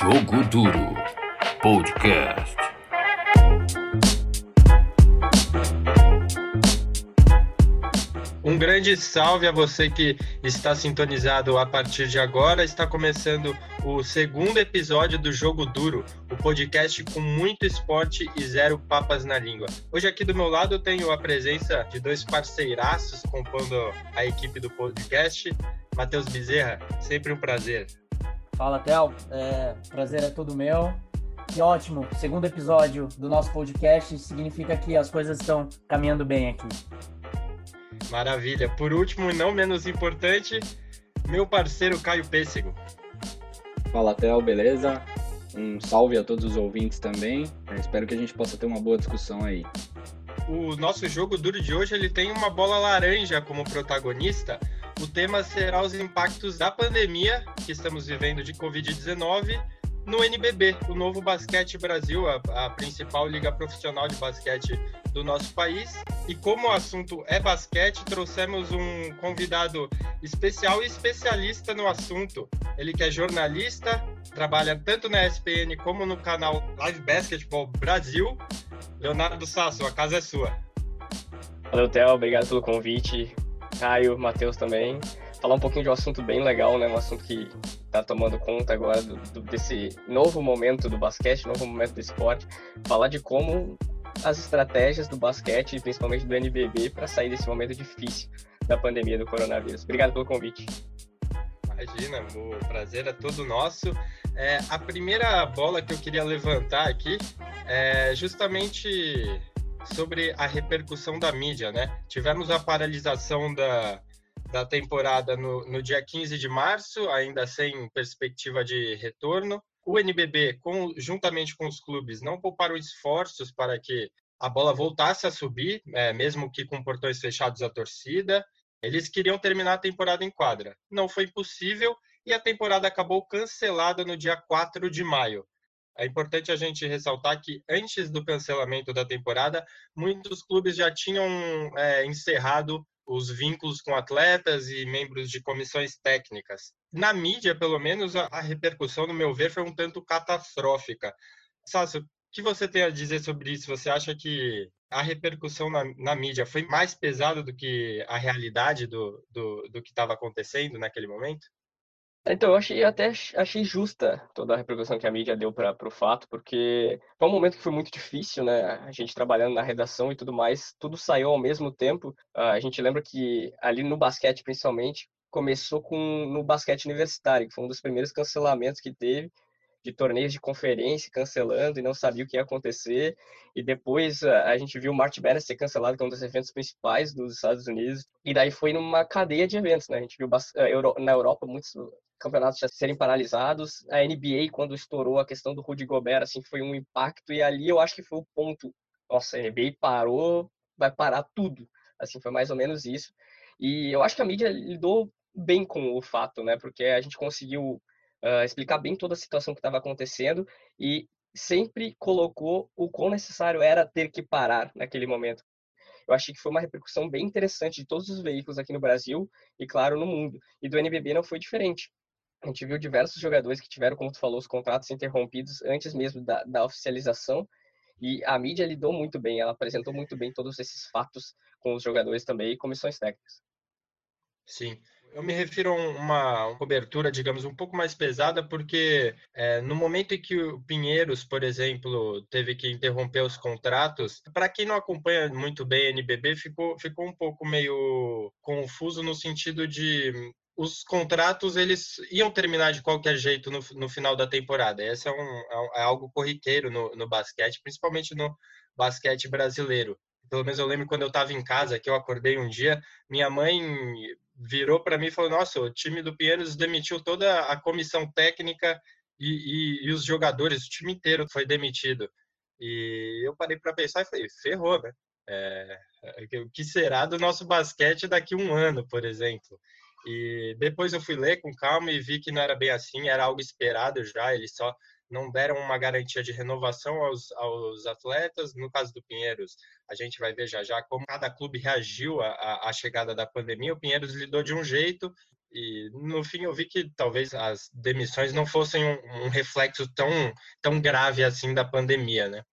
Jogo Duro Podcast. Um grande salve a você que está sintonizado a partir de agora. Está começando o segundo episódio do Jogo Duro, o podcast com muito esporte e zero papas na língua. Hoje aqui do meu lado eu tenho a presença de dois parceiraços compondo a equipe do podcast. Matheus Bezerra, sempre um prazer. Fala, Théo. É, prazer é todo meu. Que ótimo, segundo episódio do nosso podcast significa que as coisas estão caminhando bem aqui. Maravilha. Por último e não menos importante, meu parceiro Caio Pêssego. Fala, Theo, beleza? Um salve a todos os ouvintes também. Eu espero que a gente possa ter uma boa discussão aí. O nosso jogo duro de hoje ele tem uma bola laranja como protagonista. O tema será os impactos da pandemia que estamos vivendo de Covid-19 no NBB, o Novo Basquete Brasil, a, a, principal liga profissional de basquete do nosso país. E como o assunto é basquete, trouxemos um convidado especial e especialista no assunto. Ele que é jornalista, trabalha tanto na ESPN como no canal Live Basketball Brasil. Leonardo Sasso, a casa é sua. Valeu, Theo, obrigado pelo convite. Caio, Matheus também. Falar um pouquinho de um assunto bem legal, né? Um assunto que está tomando conta agora do, do, desse novo momento do basquete, novo momento do esporte, falar de como as estratégias do basquete, principalmente do NBB, para sair desse momento difícil da pandemia do coronavírus. Obrigado pelo convite. Imagina, o prazer é todo nosso. É, a primeira bola que eu queria levantar aqui é justamente sobre a repercussão da mídia, né? Tivemos a paralisação da, da temporada no, no dia 15 de março, ainda sem perspectiva de retorno. O NBB, com, juntamente com os clubes, não pouparam esforços para que a bola voltasse a subir, é, mesmo que com portões fechados à torcida. Eles queriam terminar a temporada em quadra. Não foi possível e a temporada acabou cancelada no dia 4 de maio. É importante a gente ressaltar que antes do cancelamento da temporada, muitos clubes já tinham é, encerrado os vínculos com atletas e membros de comissões técnicas. Na mídia, pelo menos, a, repercussão, no meu ver, foi um tanto catastrófica. Sácio, o que você tem a dizer sobre isso? Você acha que a repercussão na, na mídia foi mais pesada do que a realidade do, do, do que estava acontecendo naquele momento? Então, eu achei até achei justa toda a repercussão que a mídia deu para o fato, porque foi um momento que foi muito difícil, né? A gente trabalhando na redação e tudo mais, tudo saiu ao mesmo tempo. Ah, a gente lembra que ali no basquete, principalmente, começou com no basquete universitário, que foi um dos primeiros cancelamentos que teve de torneios de conferência cancelando e não sabia o que ia acontecer. E depois a, gente viu o March Madness ser cancelado, que é um dos eventos principais dos Estados Unidos. E daí foi numa cadeia de eventos, né? A gente viu na Europa muitos campeonatos já serem paralisados. A NBA, quando estourou a questão do Rudy Gobert, assim, foi um impacto. E ali eu acho que foi o ponto. Nossa, a NBA parou, vai parar tudo. Assim, foi mais ou menos isso. E eu acho que a mídia lidou bem com o fato, né? Porque a gente conseguiu uh, explicar bem toda a situação que estava acontecendo e sempre colocou o quão necessário era ter que parar naquele momento. Eu achei que foi uma repercussão bem interessante de todos os veículos aqui no Brasil e, claro, no mundo. E do NBB não foi diferente. A gente viu diversos jogadores que tiveram, como tu falou, os contratos interrompidos antes mesmo da, da oficialização. E a mídia lidou muito bem, ela apresentou muito bem todos esses fatos com os jogadores também e comissões técnicas. Sim. Eu me refiro a uma cobertura, digamos, um pouco mais pesada, porque é, no momento em que o Pinheiros, por exemplo, teve que interromper os contratos, para quem não acompanha muito bem a NBB, ficou, ficou um pouco meio confuso no sentido de os contratos eles iam terminar de qualquer jeito no, no final da temporada. Esse é, um, é, é algo corriqueiro no, no basquete, principalmente no basquete brasileiro. Pelo menos eu lembro quando eu estava em casa, que eu acordei um dia, minha mãe virou para mim e falou: Nossa, o time do Pinheiros demitiu toda a comissão técnica e, e, e os jogadores, o time inteiro foi demitido. E eu parei para pensar e falei: Ferrou, né? É, o que será do nosso basquete daqui a um ano, por exemplo? E depois eu fui ler com calma e vi que não era bem assim, era algo esperado já, eles só não deram uma garantia de renovação aos, aos atletas. No caso do Pinheiros, a gente vai ver já já como cada clube reagiu à, à chegada da pandemia. O Pinheiros lidou de um jeito, e no fim eu vi que talvez as demissões não fossem um, um reflexo tão, tão grave assim da pandemia, né?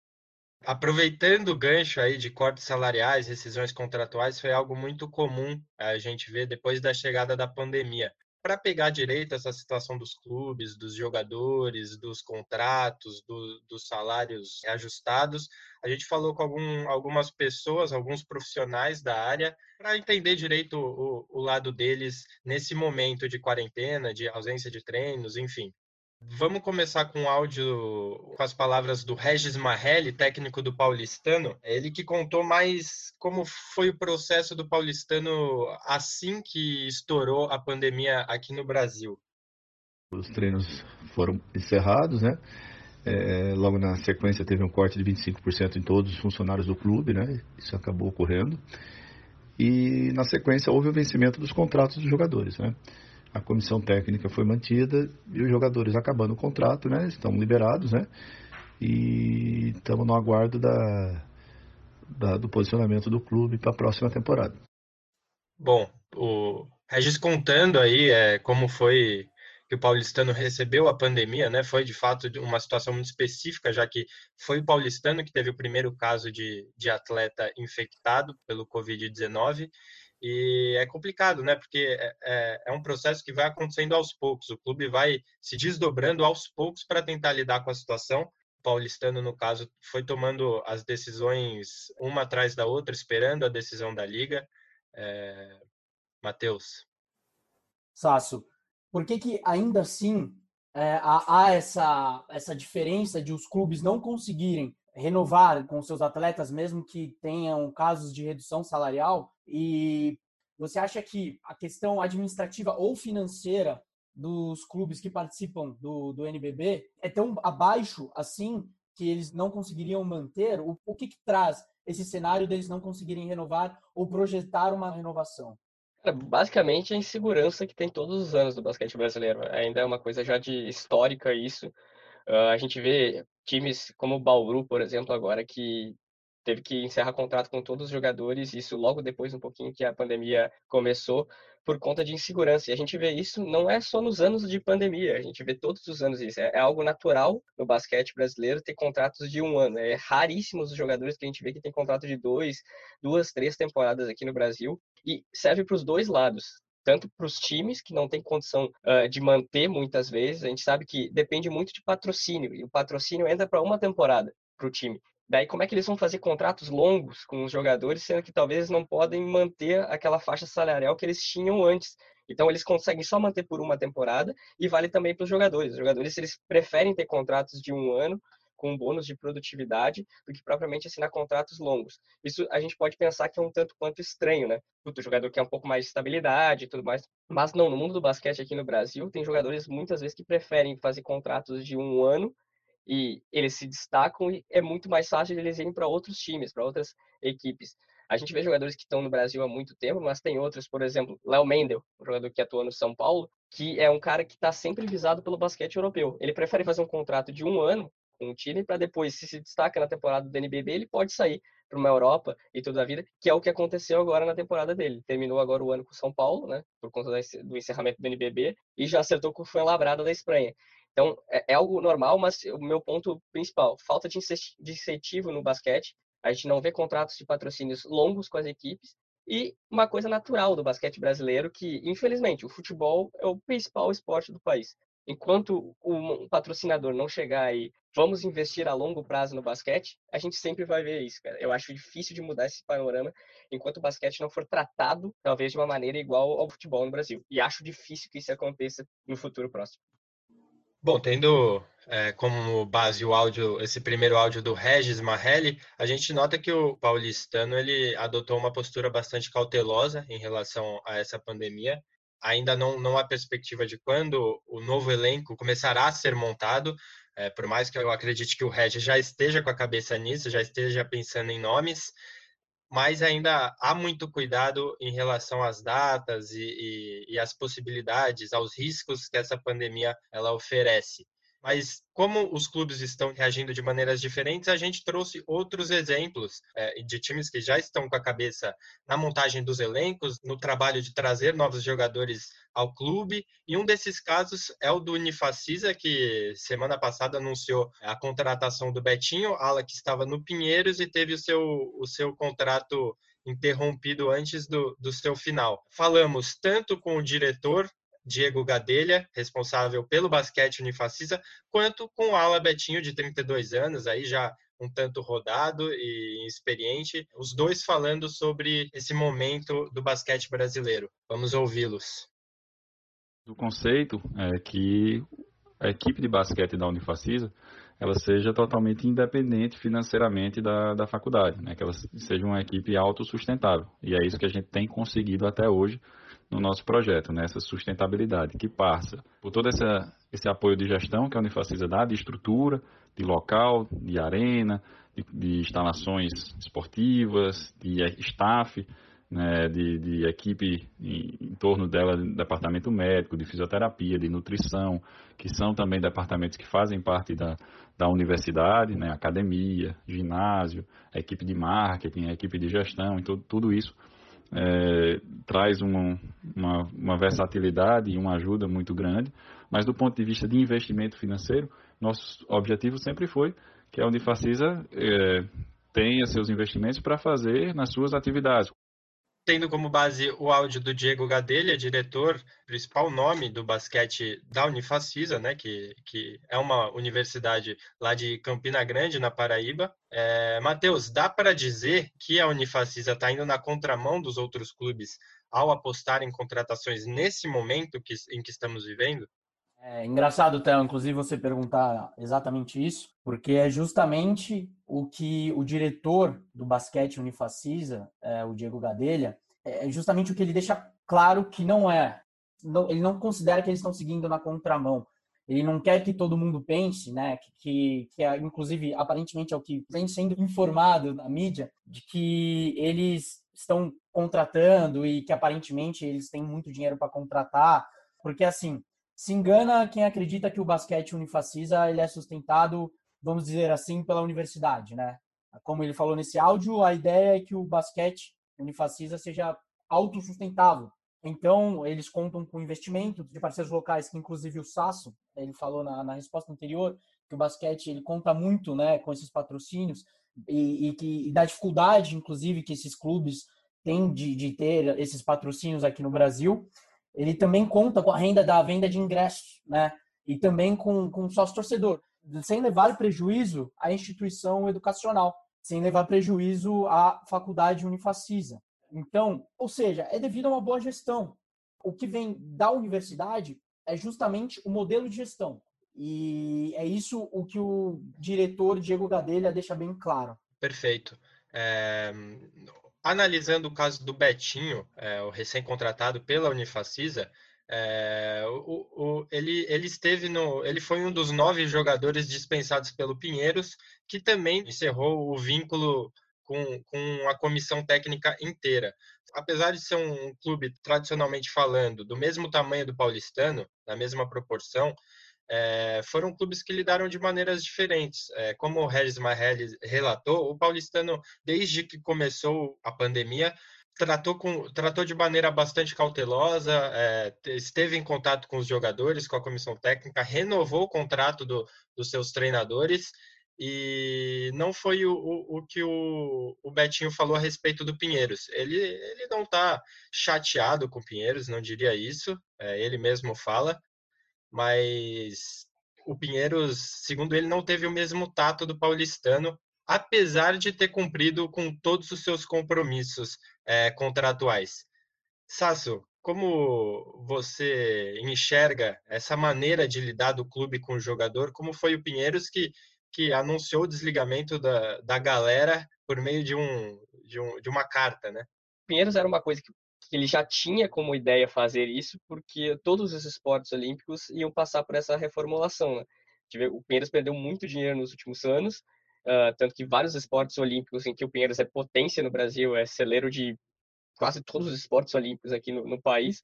Aproveitando o gancho aí de cortes salariais, rescisões contratuais, foi algo muito comum a gente ver depois da chegada da pandemia para pegar direito essa situação dos clubes, dos jogadores, dos contratos, do, dos salários ajustados. A gente falou com algum, algumas pessoas, alguns profissionais da área, para entender direito o, o lado deles nesse momento de quarentena, de ausência de treinos, enfim. Vamos começar com o áudio com as palavras do Regis Marrelli, técnico do Paulistano. É ele que contou mais como foi o processo do Paulistano assim que estourou a pandemia aqui no Brasil. Os treinos foram encerrados, né? É, logo na sequência teve um corte de 25% em todos os funcionários do clube, né? Isso acabou ocorrendo. E na sequência houve o vencimento dos contratos dos jogadores, né? A comissão técnica foi mantida e os jogadores acabando o contrato, né, estão liberados, né, e estamos no aguardo da, da, do posicionamento do clube para a próxima temporada. Bom, o Regis contando aí é, como foi que o paulistano recebeu a pandemia, né? Foi de fato uma situação muito específica, já que foi o paulistano que teve o primeiro caso de, de atleta infectado pelo Covid-19 e é complicado, né? Porque é, é, é, um processo que vai acontecendo aos poucos. O clube vai se desdobrando aos poucos para tentar lidar com a situação. O paulistano, no caso, foi tomando as decisões uma atrás da outra, esperando a decisão da liga. É... Matheus. Sasso, por que, que ainda assim é, há, há essa, essa diferença de os clubes não conseguirem renovar com seus atletas, mesmo que tenham casos de redução salarial? E você acha que a questão administrativa ou financeira dos clubes que participam do, do NBB é tão abaixo assim que eles não conseguiriam manter? O, o que, que traz esse cenário deles não conseguirem renovar ou projetar uma renovação? Basicamente a insegurança que tem todos os anos do basquete brasileiro. Ainda é uma coisa já de histórica isso. Uh, a gente vê times como o Bauru, por exemplo, agora que teve que encerrar contrato com todos os jogadores, isso logo depois um pouquinho que a pandemia começou, por conta de insegurança. E a gente vê isso não é só nos anos de pandemia, a gente vê todos os anos isso. É, é algo natural no basquete brasileiro ter contratos de um ano. É raríssimos os jogadores que a gente vê que tem contrato de dois, duas, três temporadas aqui no Brasil. E serve para os dois lados tanto para os times que não têm condição uh, de manter muitas vezes. A gente sabe que depende muito de patrocínio e o patrocínio entra para uma temporada para o time. Daí, como é que eles vão fazer contratos longos com os jogadores, sendo que talvez não podem manter aquela faixa salarial que eles tinham antes? Então, eles conseguem só manter por uma temporada e vale também para os jogadores. Os jogadores, eles preferem ter contratos de um ano com bônus de produtividade do que propriamente assinar contratos longos. Isso a gente pode pensar que é um tanto quanto estranho, né? O jogador quer um pouco mais de estabilidade e tudo mais. Mas não, no mundo do basquete aqui no Brasil, tem jogadores muitas vezes que preferem fazer contratos de um ano e eles se destacam e é muito mais fácil eles irem para outros times, para outras equipes. A gente vê jogadores que estão no Brasil há muito tempo, mas tem outros, por exemplo, Léo Mendel, um jogador que atua no São Paulo, que é um cara que está sempre visado pelo basquete europeu. Ele prefere fazer um contrato de um ano com o time para depois, se se destaca na temporada do NBB, ele pode sair para uma Europa e toda a vida, que é o que aconteceu agora na temporada dele. Terminou agora o ano com o São Paulo, né, por conta do encerramento do NBB, e já acertou com o Fuenlabrada da Espanha. Então, é, é, algo normal, mas o meu ponto principal, falta de incentivo no basquete. A gente não vê contratos de patrocínios longos com as equipes. E uma coisa natural do basquete brasileiro, que, infelizmente, o futebol é o principal esporte do país. Enquanto um patrocinador não chegar e vamos investir a longo prazo no basquete, a gente sempre vai ver isso, cara. Eu acho difícil de mudar esse panorama enquanto o basquete não for tratado, talvez, de uma maneira igual ao futebol no Brasil. E acho difícil que isso aconteça no futuro próximo. Bom, tendo é, como base o áudio, esse primeiro áudio do Regis Marrelli, a gente nota que o paulistano ele adotou uma postura bastante cautelosa em relação a essa pandemia. Ainda não, não há perspectiva de quando o novo elenco começará a ser montado, é, por mais que eu acredite que o Regis já esteja com a cabeça nisso, já esteja pensando em nomes, mas ainda há muito cuidado em relação às datas e, e, e às possibilidades, aos riscos que essa pandemia ela oferece. Mas como os clubes estão reagindo de maneiras diferentes, a gente trouxe outros exemplos é, de times que já estão com a cabeça na montagem dos elencos, no trabalho de trazer novos jogadores ao clube. E um desses casos é o do Unifacisa, que semana passada anunciou a contratação do Betinho, ala que estava no Pinheiros e teve o seu, o seu contrato interrompido antes do, do seu final. Falamos tanto com o diretor Diego Gadelha, responsável pelo basquete unifacisa, quanto com o Ala Betinho, de 32 anos, aí já um tanto rodado e experiente, os dois falando sobre esse momento do basquete brasileiro. Vamos ouvi-los. O conceito é que a equipe de basquete da Unifacisa ela seja totalmente independente financeiramente da, da faculdade, né? que ela seja uma equipe autossustentável. E é isso que a gente tem conseguido até hoje no nosso projeto, né? essa sustentabilidade que passa por todo essa, esse apoio de gestão que a Unifacisa dá, de estrutura, de local, de arena, de, de instalações esportivas, de staff, né, de, de, equipe em, em, torno dela, departamento médico, de fisioterapia, de nutrição, que são também departamentos que fazem parte da, da universidade, né, academia, ginásio, equipe de marketing, equipe de gestão, então tudo isso é, traz uma, uma, uma, versatilidade e uma ajuda muito grande, mas do ponto de vista de investimento financeiro, nosso objetivo sempre foi que a Unifacisa é, tenha seus investimentos para fazer nas suas atividades tendo como base o áudio do Diego Gadelha, diretor, principal nome do basquete da Unifacisa, né, que, que é uma universidade lá de Campina Grande, na Paraíba. É, Matheus, dá para dizer que a Unifacisa está indo na contramão dos outros clubes ao apostar em contratações nesse momento que, em que estamos vivendo? É engraçado, Théo, inclusive você perguntar exatamente isso, porque é justamente o que o diretor do basquete Unifacisa, é, o Diego Gadelha, é justamente o que ele deixa claro que não é. Não, ele não considera que eles estão seguindo na contramão. Ele não quer que todo mundo pense, né, que, que, que é, inclusive aparentemente é o que vem sendo informado na mídia, de que eles estão contratando e que aparentemente eles têm muito dinheiro para contratar, porque assim, se engana quem acredita que o basquete unifacisa ele é sustentado, vamos dizer assim, pela universidade, né? Como ele falou nesse áudio, a ideia é que o basquete unifacisa seja autossustentável. Então, eles contam com investimento de parceiros locais, que inclusive o Sasso, ele falou na, na resposta anterior, que o basquete ele conta muito né, com esses patrocínios e, e que e da dificuldade, inclusive, que esses clubes têm de, de ter esses patrocínios aqui no Brasil ele também conta com a renda da venda de ingressos, né? E também com, com sócio torcedor, sem levar prejuízo à instituição educacional, sem levar prejuízo à faculdade unifacisa. Então, ou seja, é devido a uma boa gestão. O que vem da universidade é justamente o modelo de gestão. E é isso o que o diretor Diego Gadelha deixa bem claro. Perfeito. É, analisando o caso do Betinho, é, o recém-contratado pela Unifacisa, é, o, o, ele, ele esteve no. Ele foi um dos nove jogadores dispensados pelo Pinheiros, que também encerrou o vínculo com, com a comissão técnica inteira. Apesar de ser um clube, tradicionalmente falando, do mesmo tamanho do paulistano, na mesma proporção, é, foram clubes que lidaram de maneiras diferentes. É, como o Regis Marrelli relatou, o paulistano, desde que começou a pandemia, tratou, com, tratou de maneira bastante cautelosa, é, esteve em contato com os jogadores, com a comissão técnica, renovou o contrato do, dos seus treinadores e não foi o, o, o que o, o, Betinho falou a respeito do Pinheiros. Ele, ele não está chateado com o Pinheiros, não diria isso, é, ele mesmo fala, mas o Pinheiros, segundo ele, não teve o mesmo tato do paulistano, apesar de ter cumprido com todos os seus compromissos é, contratuais. Sasso, como você enxerga essa maneira de lidar do clube com o jogador? Como foi o Pinheiros que, que anunciou o desligamento da, da galera por meio de, um, de, um, de uma carta, né? Pinheiros era uma coisa que que ele já tinha como ideia fazer isso, porque todos os esportes olímpicos iam passar por essa reformulação. Né? O Pinheiros perdeu muito dinheiro nos últimos anos, uh, tanto que vários esportes olímpicos em que o Pinheiros é potência no Brasil, é celeiro de quase todos os esportes olímpicos aqui no, no país,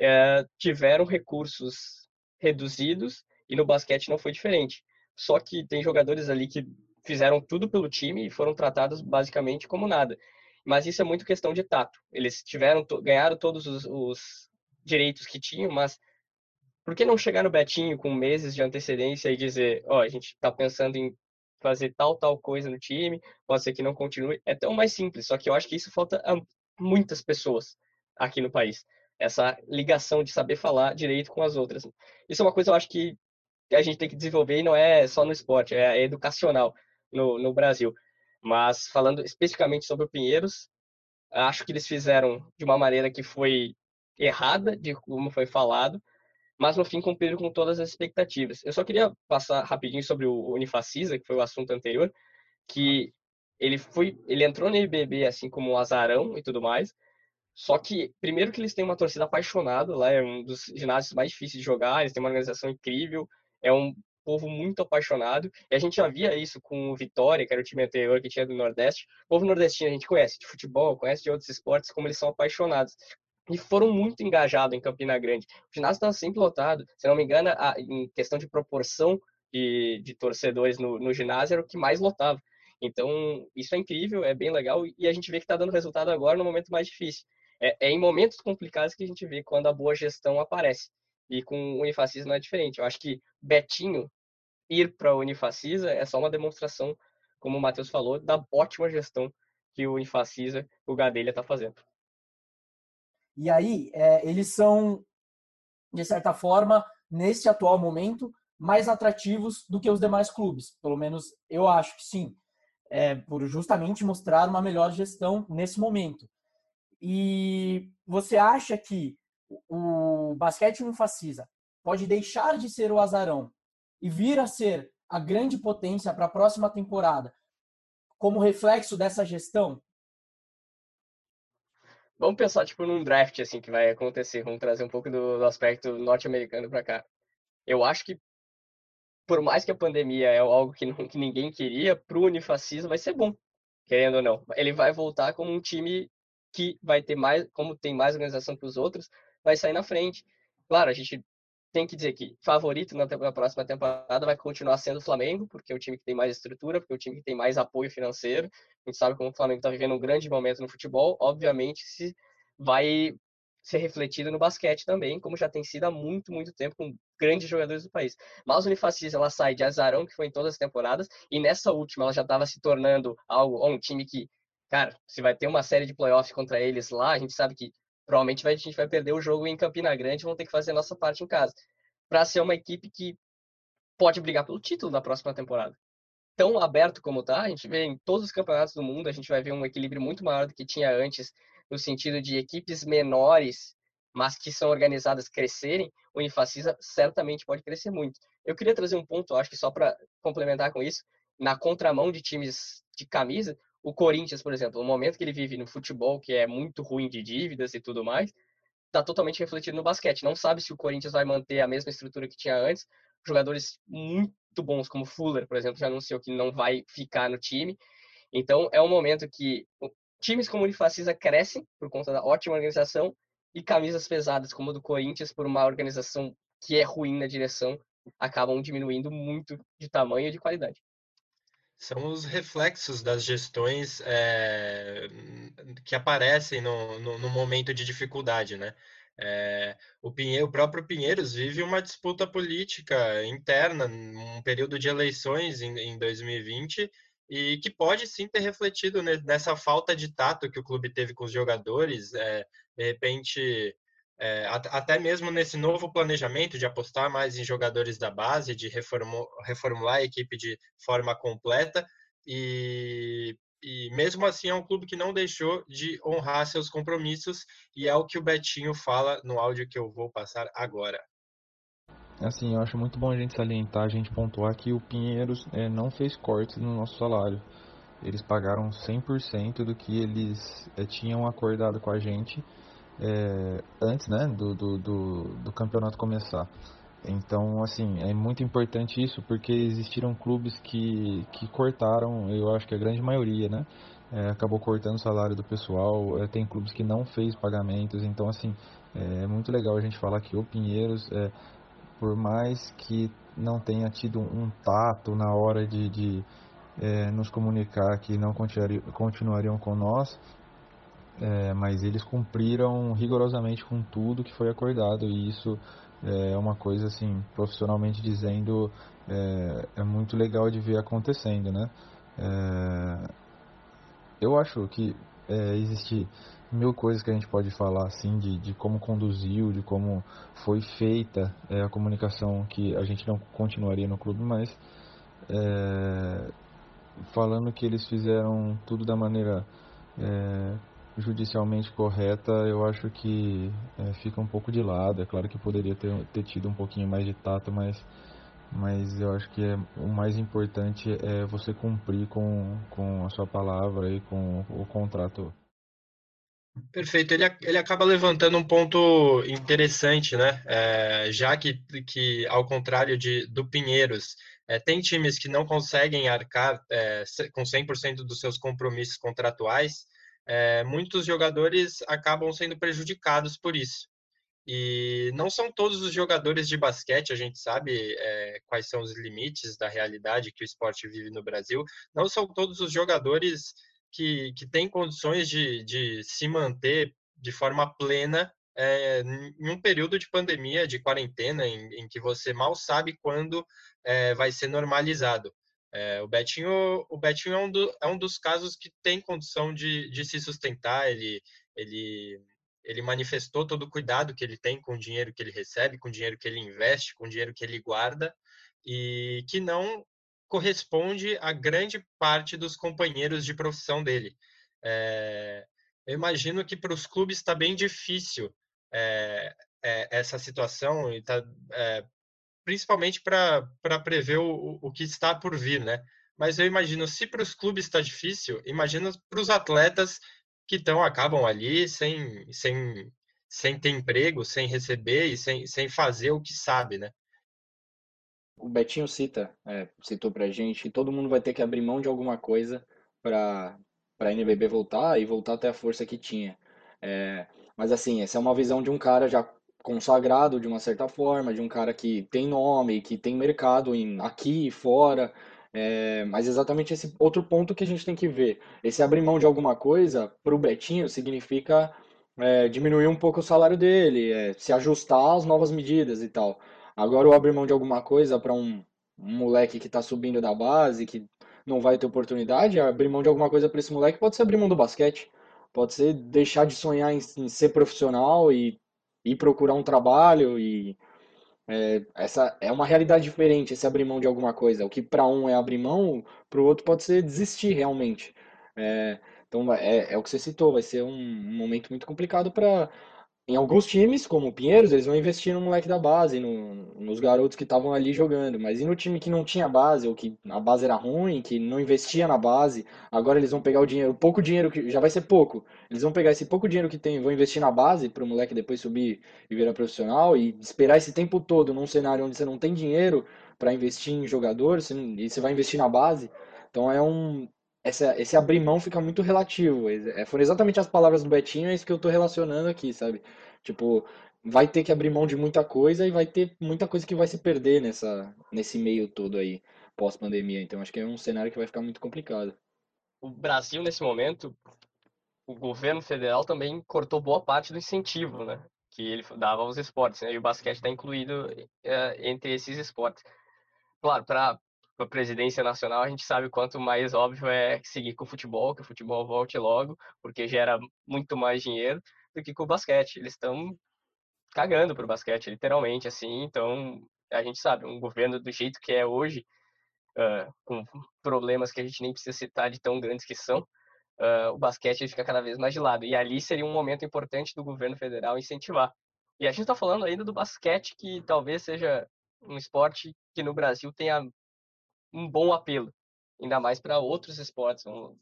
uh, tiveram recursos reduzidos E no basquete não foi diferente. Só que tem jogadores ali que fizeram tudo pelo time e foram tratados basicamente como nada. Mas isso é muito questão de tato. Eles tiveram ganharam todos os, os direitos que tinham, mas por que não chegar no Betinho com meses de antecedência e dizer, ó, oh, a gente está pensando em fazer tal, tal coisa no time, pode ser que não continue. É tão mais simples, só que eu acho que isso falta a muitas pessoas aqui no país. Essa ligação de saber falar direito com as outras. Isso é uma coisa eu acho que a gente tem que desenvolver e não é só no esporte, é educacional no, no Brasil. Mas falando especificamente sobre o Pinheiros, acho que eles fizeram de uma maneira que foi errada, de como foi falado, mas no fim cumpriram com todas as expectativas. Eu só queria passar rapidinho sobre o Unifacisa, que foi o assunto anterior, que ele foi, ele entrou no IBB assim como o Azarão e tudo mais. Só que primeiro que eles têm uma torcida apaixonada, lá é um dos ginásios mais difíceis de jogar, eles têm uma organização incrível, é um povo muito apaixonado. E a gente já via isso com o Vitória, que era o time anterior que tinha do Nordeste. O povo nordestino a gente conhece de futebol, conhece de outros esportes, como eles são apaixonados e foram muito engajados em Campina Grande. O ginásio estava sempre lotado. Se não me engano, a, em questão de proporção de, de torcedores no, no, ginásio, era o que mais lotava. Então, isso é incrível, é bem legal e a gente vê que está dando resultado agora no momento mais difícil. É, é, em momentos complicados que a gente vê quando a boa gestão aparece. E com o Unifacisa não é diferente. Eu acho que Betinho ir para o Unifacisa é só uma demonstração, como o Matheus falou, da ótima gestão que o Unifacisa, o Gadelha, está fazendo. E aí, é, eles são, de certa forma, nesse atual momento, mais atrativos do que os demais clubes. Pelo menos eu acho que sim. É, por justamente mostrar uma melhor gestão nesse momento. E você acha que o basquete no Facisa pode deixar de ser o azarão e vir a ser a grande potência para a próxima temporada como reflexo dessa gestão? Vamos pensar, tipo, num draft, assim, que vai acontecer. Vamos trazer um pouco do, do aspecto norte-americano para cá. Eu acho que, por mais que a pandemia é algo que, não, que ninguém queria, pro Unifacisa vai ser bom, querendo ou não. Ele vai voltar como um time que vai ter mais, como tem mais organização que os outros, vai sair na frente. Claro, a gente tem que dizer que favorito na, na, próxima temporada vai continuar sendo o Flamengo, porque é o time que tem mais estrutura, porque é o time que tem mais apoio financeiro. A gente sabe como o Flamengo está vivendo um grande momento no futebol. Obviamente, se vai ser refletido no basquete também, como já tem sido há muito, muito tempo com grandes jogadores do país. Mas o Unifacis, ela sai de azarão, que foi em todas as temporadas, e nessa última ela já estava se tornando algo, um time que, cara, se vai ter uma série de playoffs contra eles lá, a gente sabe que provavelmente vai, a gente vai perder o jogo em Campina Grande, vamos ter que fazer a nossa parte em casa, para ser uma equipe que pode brigar pelo título na próxima temporada. Tão aberto como tá, a gente vê em todos os campeonatos do mundo, a gente vai ver um equilíbrio muito maior do que tinha antes, no sentido de equipes menores, mas que são organizadas crescerem, o Unifacisa certamente pode crescer muito. Eu queria trazer um ponto, acho que só para complementar com isso, na contramão de times de camisa, o Corinthians, por exemplo, o momento que ele vive no futebol, que é muito ruim de dívidas e tudo mais, está totalmente refletido no basquete. Não sabe se o Corinthians vai manter a mesma estrutura que tinha antes. Jogadores muito bons, como Fuller, por exemplo, já anunciou que não vai ficar no time. Então, é um momento que times como o Unifacisa crescem por conta da ótima organização e camisas pesadas como a do Corinthians, por uma organização que é ruim na direção, acabam diminuindo muito de tamanho e de qualidade são os reflexos das gestões é, que aparecem no, no, no, momento de dificuldade, né? É, o, Pinheiro, o próprio Pinheiros vive uma disputa política interna, um período de eleições em, em 2020 e que pode sim ter refletido nessa falta de tato que o clube teve com os jogadores. É, de repente, é, até mesmo nesse novo planejamento de apostar mais em jogadores da base, de reformular a equipe de forma completa, e, e mesmo assim é um clube que não deixou de honrar seus compromissos, e é o que o Betinho fala no áudio que eu vou passar agora. Assim, eu acho muito bom a gente salientar, a gente pontuar que o Pinheiros é, não fez cortes no nosso salário. Eles pagaram 100% do que eles é, tinham acordado com a gente é, antes né, do, do, do, do, campeonato começar. Então, assim, é muito importante isso porque existiram clubes que, que cortaram, eu acho que a grande maioria, né? É, acabou cortando o salário do pessoal, é, tem clubes que não fez pagamentos, então, assim, é, é muito legal a gente falar que o Pinheiros é, por mais que não tenha tido um tato na hora de, de é, nos comunicar que não continuariam com nós, é, mas eles cumpriram rigorosamente com tudo que foi acordado e isso é uma coisa assim, profissionalmente dizendo, é, é muito legal de ver acontecendo, né? É, eu acho que é, existe mil coisas que a gente pode falar assim de, de como conduziu, de como foi feita é, a comunicação que a gente não continuaria no clube, mas é, falando que eles fizeram tudo da maneira é, judicialmente correta, eu acho que é, fica um pouco de lado. É claro que poderia ter, ter tido um pouquinho mais de tato, mas, mas eu acho que é, o mais importante é você cumprir com, com a sua palavra e com o contrato. Perfeito, ele, ele acaba levantando um ponto interessante, né? É, já que, que, ao contrário de, do Pinheiros, é, tem times que não conseguem arcar é, com 100% dos seus compromissos contratuais, é, muitos jogadores acabam sendo prejudicados por isso. E não são todos os jogadores de basquete, a gente sabe é, quais são os limites da realidade que o esporte vive no Brasil, não são todos os jogadores que, que têm condições de, de se manter de forma plena é, em um período de pandemia, de quarentena, em, em que você mal sabe quando é, vai ser normalizado. É, o Betinho, o Betinho é, um do, é um dos casos que tem condição de, de se sustentar. Ele, ele, ele manifestou todo o cuidado que ele tem com o dinheiro que ele recebe, com o dinheiro que ele investe, com o dinheiro que ele guarda, e que não corresponde a grande parte dos companheiros de profissão dele. É, eu imagino que para os clubes está bem difícil é, é, essa situação e está principalmente para prever o, o que está por vir, né? Mas eu imagino, se para os clubes está difícil, imagina para os atletas que estão, acabam ali sem, sem, sem ter emprego, sem receber e sem, sem fazer o que sabe, né? O Betinho cita, é, citou pra gente, todo mundo vai ter que abrir mão de alguma coisa para a NBB voltar e voltar até a força que tinha. É, mas assim, essa é uma visão de um cara já consagrado de uma certa forma, de um cara que tem nome, que tem mercado em, aqui e fora. É, mas exatamente esse outro ponto que a gente tem que ver. Esse abrir mão de alguma coisa para o Betinho significa é, diminuir um pouco o salário dele, é, se ajustar às novas medidas e tal. Agora, o abrir mão de alguma coisa para um, um, moleque que está subindo da base, que não vai ter oportunidade, abrir mão de alguma coisa para esse moleque pode ser abrir mão do basquete, pode ser deixar de sonhar em, em ser profissional e ir procurar um trabalho e é, essa é uma realidade diferente, esse abrir mão de alguma coisa. O que para um é abrir mão, para o outro pode ser desistir realmente. É, então é, é, o que você citou, vai ser um, um momento muito complicado para em alguns times, como o Pinheiros, eles vão investir no moleque da base, no, nos garotos que estavam ali jogando. Mas e no time que não tinha base, ou que a base era ruim, que não investia na base, agora eles vão pegar o dinheiro, pouco dinheiro que já vai ser pouco. Eles vão pegar esse pouco dinheiro que tem, vão investir na base para o moleque depois subir e virar profissional e esperar esse tempo todo num cenário onde você não tem dinheiro para investir em jogador, e você vai investir na base. Então é um, essa, esse abrir mão fica muito relativo. É, foram exatamente as palavras do Betinho, é isso que eu tô relacionando aqui, sabe? Tipo, vai ter que abrir mão de muita coisa e vai ter muita coisa que vai se perder nessa, nesse meio todo aí, pós-pandemia. Então acho que é um cenário que vai ficar muito complicado. O Brasil, nesse momento, o governo federal também cortou boa parte do incentivo, né? Que ele dava aos esportes, né? E o basquete está incluído é, entre esses esportes. Claro, para a presidência nacional, a gente sabe quanto mais óbvio é seguir com o futebol, que o futebol volte logo, porque gera muito mais dinheiro do que com o basquete. Eles estão cagando para o basquete, literalmente, assim. Então, a gente sabe, um governo do jeito que é hoje, uh, com problemas que a gente nem precisa citar de tão grandes que são, uh, o basquete fica cada vez mais de lado. E ali seria um momento importante do governo federal incentivar. E a gente está falando ainda do basquete, que talvez seja um esporte que no Brasil tenha um bom apelo, ainda mais para outros esportes, um,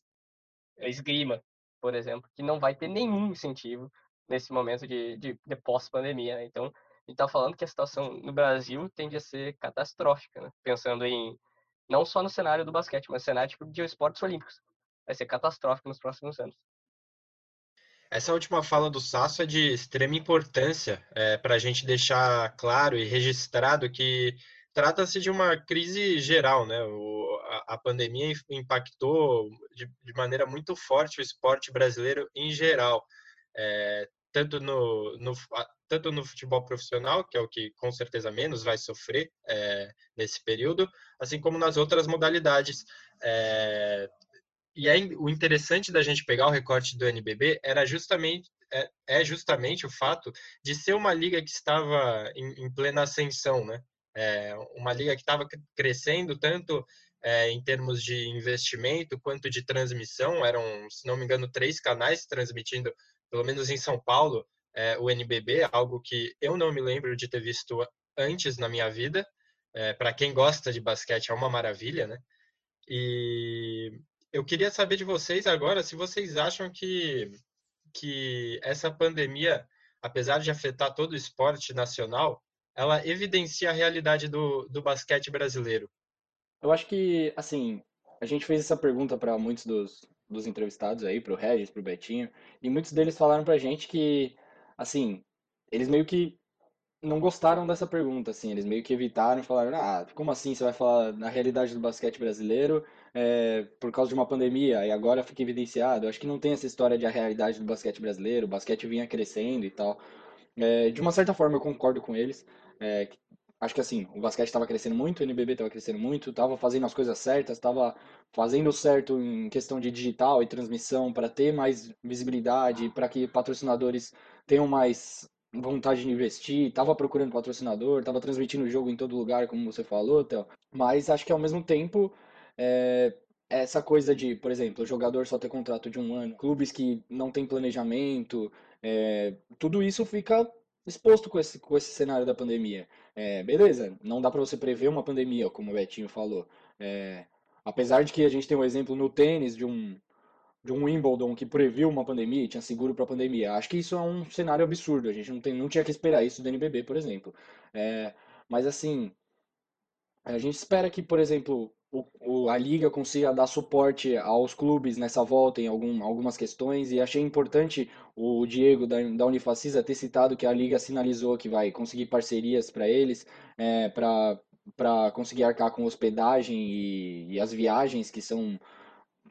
esgrima, por exemplo, que não vai ter nenhum incentivo nesse momento de, de, de pós-pandemia. Né? Então, a gente está falando que a situação no Brasil tende a ser catastrófica, né? pensando em não só no cenário do basquete, mas no cenário tipo, de esportes olímpicos. Vai ser catastrófico nos próximos anos. Essa última fala do Sasso é de extrema importância é, para a gente deixar claro e registrado que trata-se de uma crise geral, né? O, a, a, pandemia impactou de, de, maneira muito forte o esporte brasileiro em geral, é, tanto, no, no, tanto no futebol profissional, que é o que com certeza menos vai sofrer é, nesse período, assim como nas outras modalidades. É, e é, o interessante da gente pegar o recorte do NBB era justamente é, é justamente o fato de ser uma liga que estava em, em plena ascensão, né? É, uma liga que estava crescendo tanto é, em termos de investimento quanto de transmissão. Eram, se não me engano, três canais transmitindo, pelo menos em São Paulo, é, o NBB, algo que eu não me lembro de ter visto antes na minha vida. Para quem gosta de basquete, é uma maravilha, né? E eu queria saber de vocês agora se vocês acham que, que essa pandemia, apesar de afetar todo o esporte nacional, ela evidencia a realidade do, do basquete brasileiro. Eu acho que, assim, a gente fez essa pergunta para muitos dos, dos entrevistados aí, para o Regis, para o Betinho, e muitos deles falaram para a gente que, assim, eles meio que não gostaram dessa pergunta, assim, eles meio que evitaram e falaram, ah, como assim você vai falar na realidade do basquete brasileiro é, por causa de uma pandemia e agora fica evidenciado? Eu acho que não tem essa história de a realidade do basquete brasileiro, o basquete vinha crescendo e tal. É, de uma certa forma eu concordo com eles, é, acho que assim, o basquete estava crescendo muito, o NBB estava crescendo muito, estava fazendo as coisas certas, estava fazendo certo em questão de digital e transmissão para ter mais visibilidade, para que patrocinadores tenham mais vontade de investir, estava procurando patrocinador, estava transmitindo o jogo em todo lugar, como você falou, Theo. Mas acho que ao mesmo tempo, é, essa coisa de, por exemplo, o jogador só ter contrato de um ano, clubes que não têm planejamento, é, tudo isso fica exposto com esse, com esse cenário da pandemia. É, beleza, não dá para você prever uma pandemia, como o Betinho falou. É, apesar de que a gente tem um exemplo no tênis de um de um Wimbledon que previu uma pandemia e tinha seguro para a pandemia. Acho que isso é um cenário absurdo. A gente não, tem, não tinha que esperar isso do NBB, por exemplo. É, mas assim, a gente espera que, por exemplo, o, a liga consiga dar suporte aos clubes nessa volta em algum, algumas questões e achei importante o Diego da, da Unifacisa ter citado que a liga sinalizou que vai conseguir parcerias para eles, é, para conseguir arcar com hospedagem e, e as viagens que são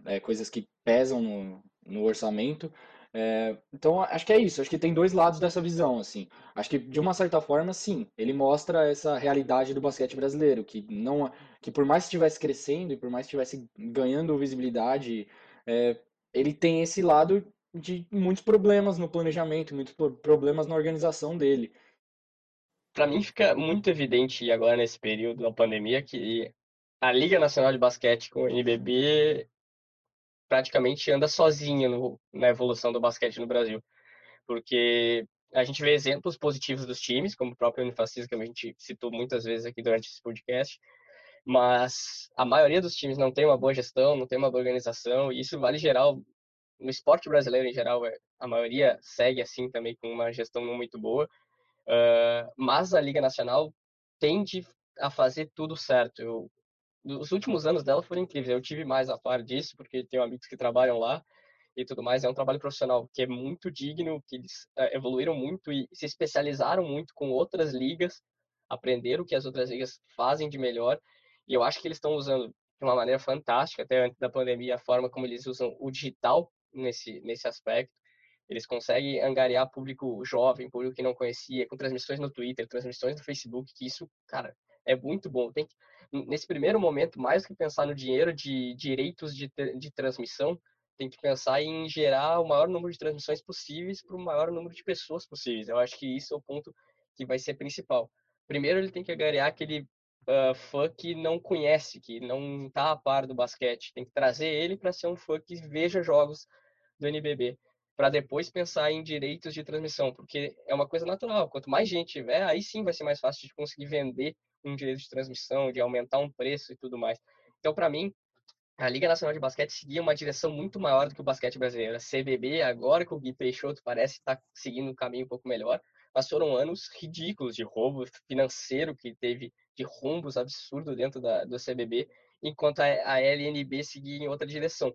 é, coisas que pesam no, no orçamento. É, então, acho que é isso. Acho que tem dois lados dessa visão, assim. Acho que, de uma certa forma, sim, ele mostra essa realidade do basquete brasileiro, que não, que por mais que estivesse crescendo e por mais que estivesse ganhando visibilidade, é, ele tem esse lado de muitos problemas no planejamento, muitos problemas na organização dele. Para mim fica muito evidente agora nesse período da pandemia que a Liga Nacional de Basquete com o NBB praticamente anda sozinha na evolução do basquete no Brasil. Porque a gente vê exemplos positivos dos times, como o próprio Unifacisa, que a gente citou muitas vezes aqui durante esse podcast, mas a maioria dos times não tem uma boa gestão, não tem uma boa organização, e isso vale geral, no esporte brasileiro em geral, é, a maioria segue assim também com uma gestão não muito boa, uh, mas a Liga Nacional tende a fazer tudo certo. Eu os últimos anos dela foram incríveis. Eu tive mais a par disso, porque tenho amigos que trabalham lá e tudo mais. É um trabalho profissional que é muito digno, que eles uh, evoluíram muito e se especializaram muito com outras ligas, aprenderam o que as outras ligas fazem de melhor. E eu acho que eles estão usando de uma maneira fantástica, até antes da pandemia, a forma como eles usam o digital nesse, nesse aspecto. Eles conseguem angariar público jovem, público que não conhecia, com transmissões no Twitter, transmissões no Facebook, que isso, cara, é muito bom. Tem que, nesse primeiro momento, mais que pensar no dinheiro de direitos de, de transmissão, tem que pensar em gerar o maior número de transmissões possíveis para o maior número de pessoas possíveis. Eu acho que isso é o ponto que vai ser principal. Primeiro, ele tem que agregar aquele uh, fã que não conhece, que não está a par do basquete. Tem que trazer ele para ser um fã que veja jogos do NBB, para depois pensar em direitos de transmissão, porque é uma coisa natural. Quanto mais gente tiver, aí sim vai ser mais fácil de conseguir vender um direito de transmissão, de aumentar um preço e tudo mais. Então, para mim, a Liga Nacional de Basquete seguia uma direção muito maior do que o basquete brasileiro. A CBB, agora que o Gui Peixoto parece estar seguindo um caminho um pouco melhor, mas foram anos ridículos de roubo financeiro que teve, de rombos absurdos dentro da, do CBB, enquanto a, a LNB seguia em outra direção.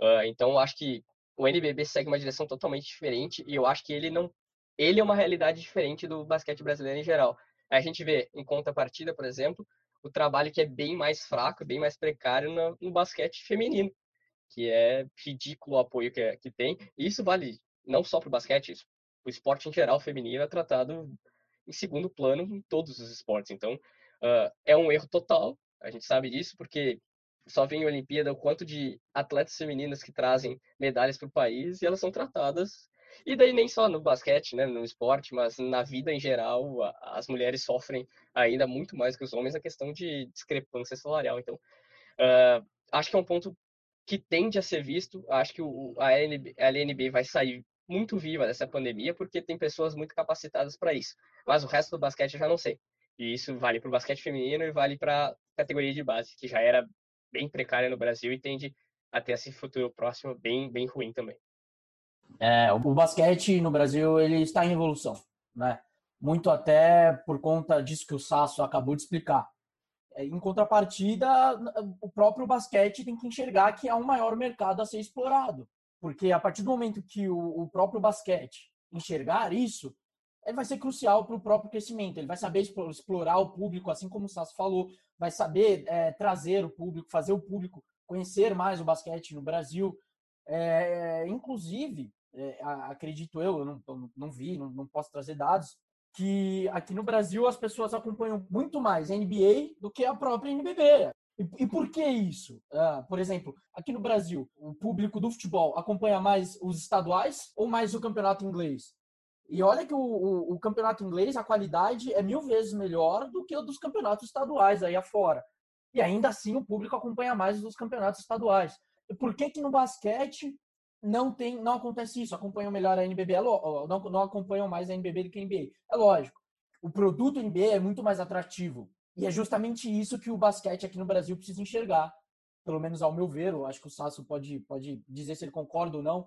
Uh, então, acho que o NBB segue uma direção totalmente diferente e eu acho que ele não ele é uma realidade diferente do basquete brasileiro em geral. A gente vê, em contrapartida, por exemplo, o trabalho que é bem mais fraco, bem mais precário no, no basquete feminino, que é ridículo o apoio que, é, que tem. E isso vale não só para o basquete, o esporte em geral feminino é tratado em segundo plano em todos os esportes. Então, uh, é um erro total, a gente sabe disso, porque só vem a Olimpíada o quanto de atletas femininas que trazem medalhas para o país e elas são tratadas. E daí nem só no basquete, né, no esporte, mas na vida em geral, as mulheres sofrem ainda muito mais que os homens a questão de discrepância salarial. Então, uh, acho que é um ponto que tende a ser visto. Acho que o, a, LNB, a LNB vai sair muito viva dessa pandemia porque tem pessoas muito capacitadas para isso. Mas o resto do basquete eu já não sei. E isso vale para o basquete feminino e vale para a categoria de base, que já era bem precária no Brasil e tende a ter esse futuro próximo bem, bem ruim também. É, o basquete no Brasil ele está em evolução, né? Muito até por conta disso que o Sasso acabou de explicar. É, em contrapartida, o próprio basquete tem que enxergar que há um maior mercado a ser explorado. Porque a partir do momento que o próprio basquete enxergar isso, ele vai ser crucial para o próprio crescimento. Ele vai saber explorar o público, assim como o Sasso falou, vai saber é, trazer o público, fazer o público conhecer mais o basquete no Brasil. É, inclusive, é, acredito eu, eu não, não vi, não, não posso trazer dados, que aqui no Brasil as pessoas acompanham muito mais NBA do que a própria NBB. E, e por que isso? Uh, por exemplo, aqui no Brasil, o público do futebol acompanha mais os estaduais ou mais o campeonato inglês? E olha que o, o, o, campeonato inglês, a qualidade é mil vezes melhor do que o dos campeonatos estaduais aí afora. E ainda assim o público acompanha mais os campeonatos estaduais. E por que que no basquete não tem, não acontece isso? Acompanham melhor a NBB, é não, não acompanham mais a NBB do que a NBA. É lógico. O produto NBA é muito mais atrativo. E é justamente isso que o basquete aqui no Brasil precisa enxergar. Pelo menos ao meu ver, eu acho que o Sasso pode, pode dizer se ele concorda ou não.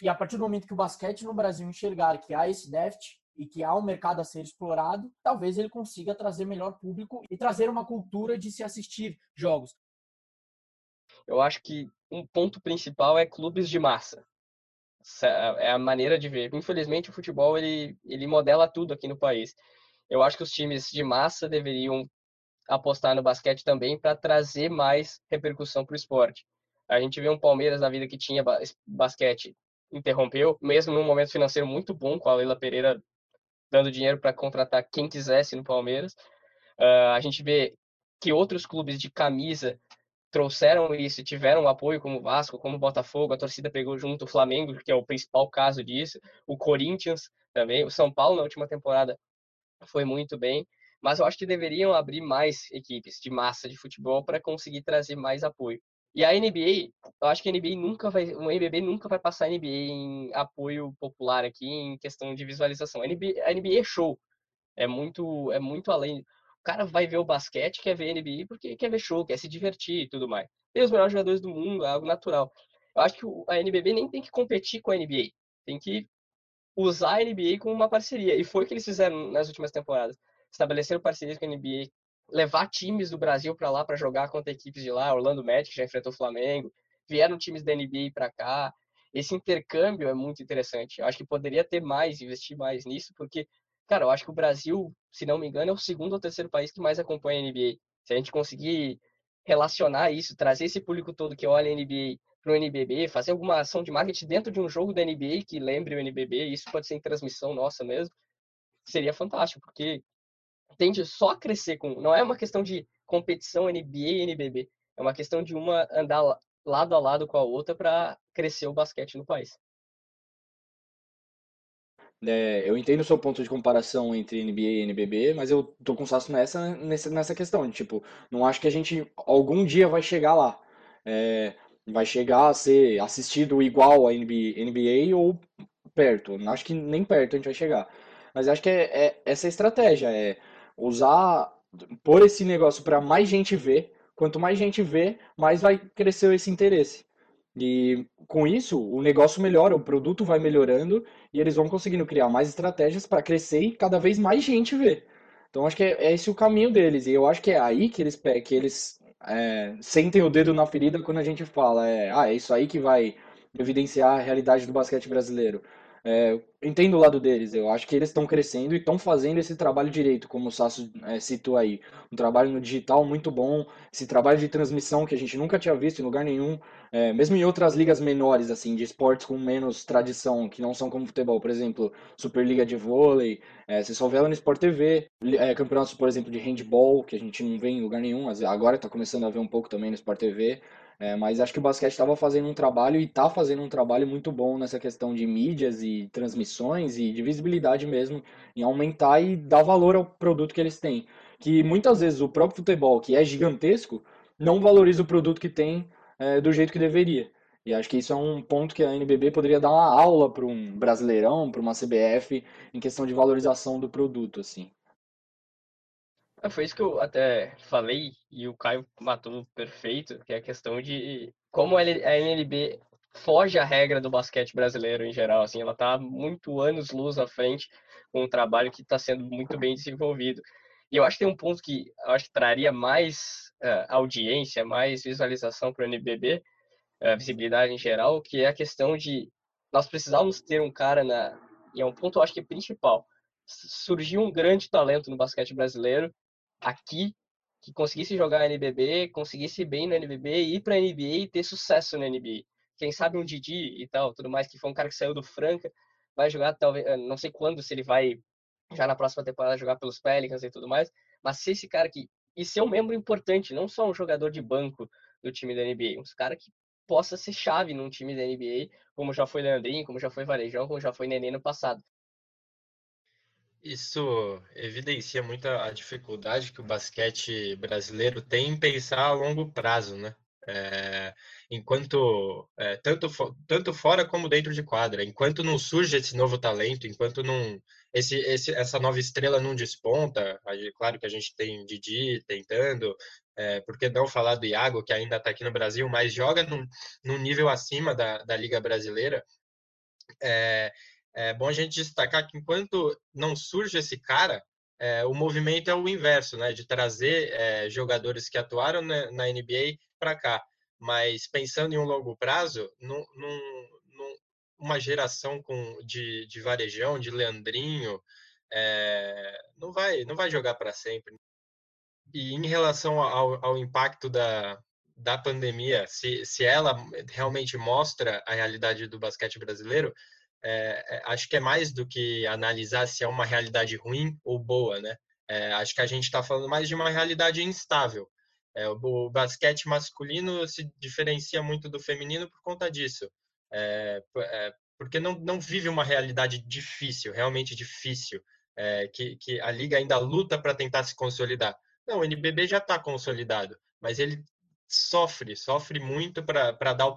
E a partir do momento que o basquete no Brasil enxergar que há esse déficit e que há um mercado a ser explorado, talvez ele consiga trazer melhor público e trazer uma cultura de se assistir jogos. Eu acho que um ponto principal é clubes de massa. É a maneira de ver. Infelizmente, o futebol ele, ele modela tudo aqui no país. Eu acho que os times de massa deveriam apostar no basquete também para trazer mais repercussão para o esporte. A gente vê um Palmeiras na vida que tinha basquete, interrompeu, mesmo num momento financeiro muito bom, com a Leila Pereira dando dinheiro para contratar quem quisesse no Palmeiras. Uh, a gente vê que outros clubes de camisa trouxeram isso, tiveram apoio como o Vasco, como o Botafogo, a torcida pegou junto o Flamengo, que é o principal caso disso, o Corinthians também, o São Paulo na última temporada foi muito bem, mas eu acho que deveriam abrir mais equipes de massa de futebol para conseguir trazer mais apoio. E a NBA, eu acho que a NBA nunca vai, o NBB nunca vai passar a NBA em apoio popular aqui em questão de visualização. A NBA, a NBA é show, é muito, é muito além cara vai ver o basquete, quer ver NBA porque quer ver show, quer se divertir e tudo mais. Tem os melhores jogadores do mundo, é algo natural. Eu acho que a NBB nem tem que competir com a NBA, tem que usar a NBA como uma parceria. E foi o que eles fizeram nas últimas temporadas. Estabeleceram parcerias com a NBA, levar times do Brasil para lá para jogar contra equipes de lá. Orlando Magic já enfrentou o Flamengo, vieram times da NBA para cá. Esse intercâmbio é muito interessante. Eu acho que poderia ter mais, investir mais nisso, porque Cara, eu acho que o Brasil, se não me engano, é o segundo ou terceiro país que mais acompanha a NBA. Se a gente conseguir relacionar isso, trazer esse público todo que olha a NBA para o NBB, fazer alguma ação de marketing dentro de um jogo da NBA que lembre o NBB, isso pode ser em transmissão nossa mesmo, seria fantástico, porque tende só a crescer com. Não é uma questão de competição NBA e NBB, é uma questão de uma andar lado a lado com a outra para crescer o basquete no país. É, eu entendo o seu ponto de comparação entre NBA e NBB, mas eu tô com o Sasso nessa, nessa, nessa questão. De, tipo, não acho que a gente algum dia vai chegar lá. É, vai chegar a ser assistido igual a NBA, NBA ou perto. Acho que nem perto a gente vai chegar. Mas acho que é, é essa estratégia, é usar, pôr esse negócio para mais gente ver. Quanto mais gente vê, mais vai crescer esse interesse. E com isso, o negócio melhora, o produto vai melhorando e eles vão conseguindo criar mais estratégias para crescer e cada vez mais gente ver. Então acho que é, é, esse o caminho deles. E eu acho que é aí que eles, que eles é, sentem o dedo na ferida quando a gente fala, é, ah, é isso aí que vai evidenciar a realidade do basquete brasileiro. É, entendo o lado deles, eu acho que eles estão crescendo e estão fazendo esse trabalho direito, como o Sasso é, citou aí. Um trabalho no digital muito bom, esse trabalho de transmissão que a gente nunca tinha visto em lugar nenhum, é, mesmo em outras ligas menores, assim, de esportes com menos tradição, que não são como futebol, por exemplo, Superliga de vôlei, é, você só vê ela no Sport TV, é, campeonatos, por exemplo, de handball, que a gente não vê em lugar nenhum, agora está começando a ver um pouco também no Sport TV. É, mas acho que o basquete estava fazendo um trabalho e está fazendo um trabalho muito bom nessa questão de mídias e transmissões e de visibilidade mesmo, em aumentar e dar valor ao produto que eles têm. Que muitas vezes o próprio futebol, que é gigantesco, não valoriza o produto que tem é, do jeito que deveria. E acho que isso é um ponto que a NBB poderia dar uma aula para um brasileirão, para uma CBF, em questão de valorização do produto, assim. É, foi isso que eu até falei e o Caio matou perfeito, que é a questão de como a NLB foge à regra do basquete brasileiro em geral, assim, ela está muito anos luz à frente com um trabalho que está sendo muito bem desenvolvido. E eu acho que tem um ponto que acho que traria mais uh, audiência, mais visualização para o NBB, uh, visibilidade em geral, que é a questão de nós precisávamos ter um cara na e é um ponto eu acho que é principal. Surgiu um grande talento no basquete brasileiro aqui que conseguisse jogar NBB, conseguisse bem no NBB, ir para NBA e ter sucesso na NBA. Quem sabe um Didi e tal, tudo mais, que foi um cara que saiu do Franca, vai jogar talvez, eh, não sei quando, se ele vai já na próxima temporada jogar pelos Pelicans e tudo mais, mas ser esse cara que e ser um membro importante, não só um jogador de banco do time da NBA, um cara que possa ser chave num time da NBA, como já foi Leandrinho, como já foi Varejão, como já foi Nenê no passado. Isso evidencia muito a dificuldade que o basquete brasileiro tem em pensar a longo prazo, né? É, enquanto é, tanto, tanto fora como dentro de quadra, enquanto não surge esse novo talento, enquanto não esse, esse, essa nova estrela não desponta, aí, claro que a gente tem Didi tentando, é, não falar do Iago, que ainda está aqui no Brasil, mas joga num, num nível acima da, da Liga Brasileira, é, é bom a gente destacar que enquanto não surge esse cara, é, o movimento é o inverso, né? De trazer é, jogadores que atuaram na, na NBA para cá. Mas pensando em um longo prazo, num, num, uma geração com, de, de varejão, de Leandrinho, é, não vai não vai jogar para sempre. E em relação ao, ao impacto da, da pandemia, se, se ela realmente mostra a realidade do basquete brasileiro, é, é, acho que é mais do que analisar se é uma realidade ruim ou boa, né? É, acho que a gente está falando mais de uma realidade instável. É, o, o, basquete masculino se diferencia muito do feminino por conta disso, é, é, porque não, não vive uma realidade difícil, realmente difícil, que, que a liga ainda luta para tentar se consolidar. Não, o NBB já está consolidado, mas ele sofre, sofre muito para dar,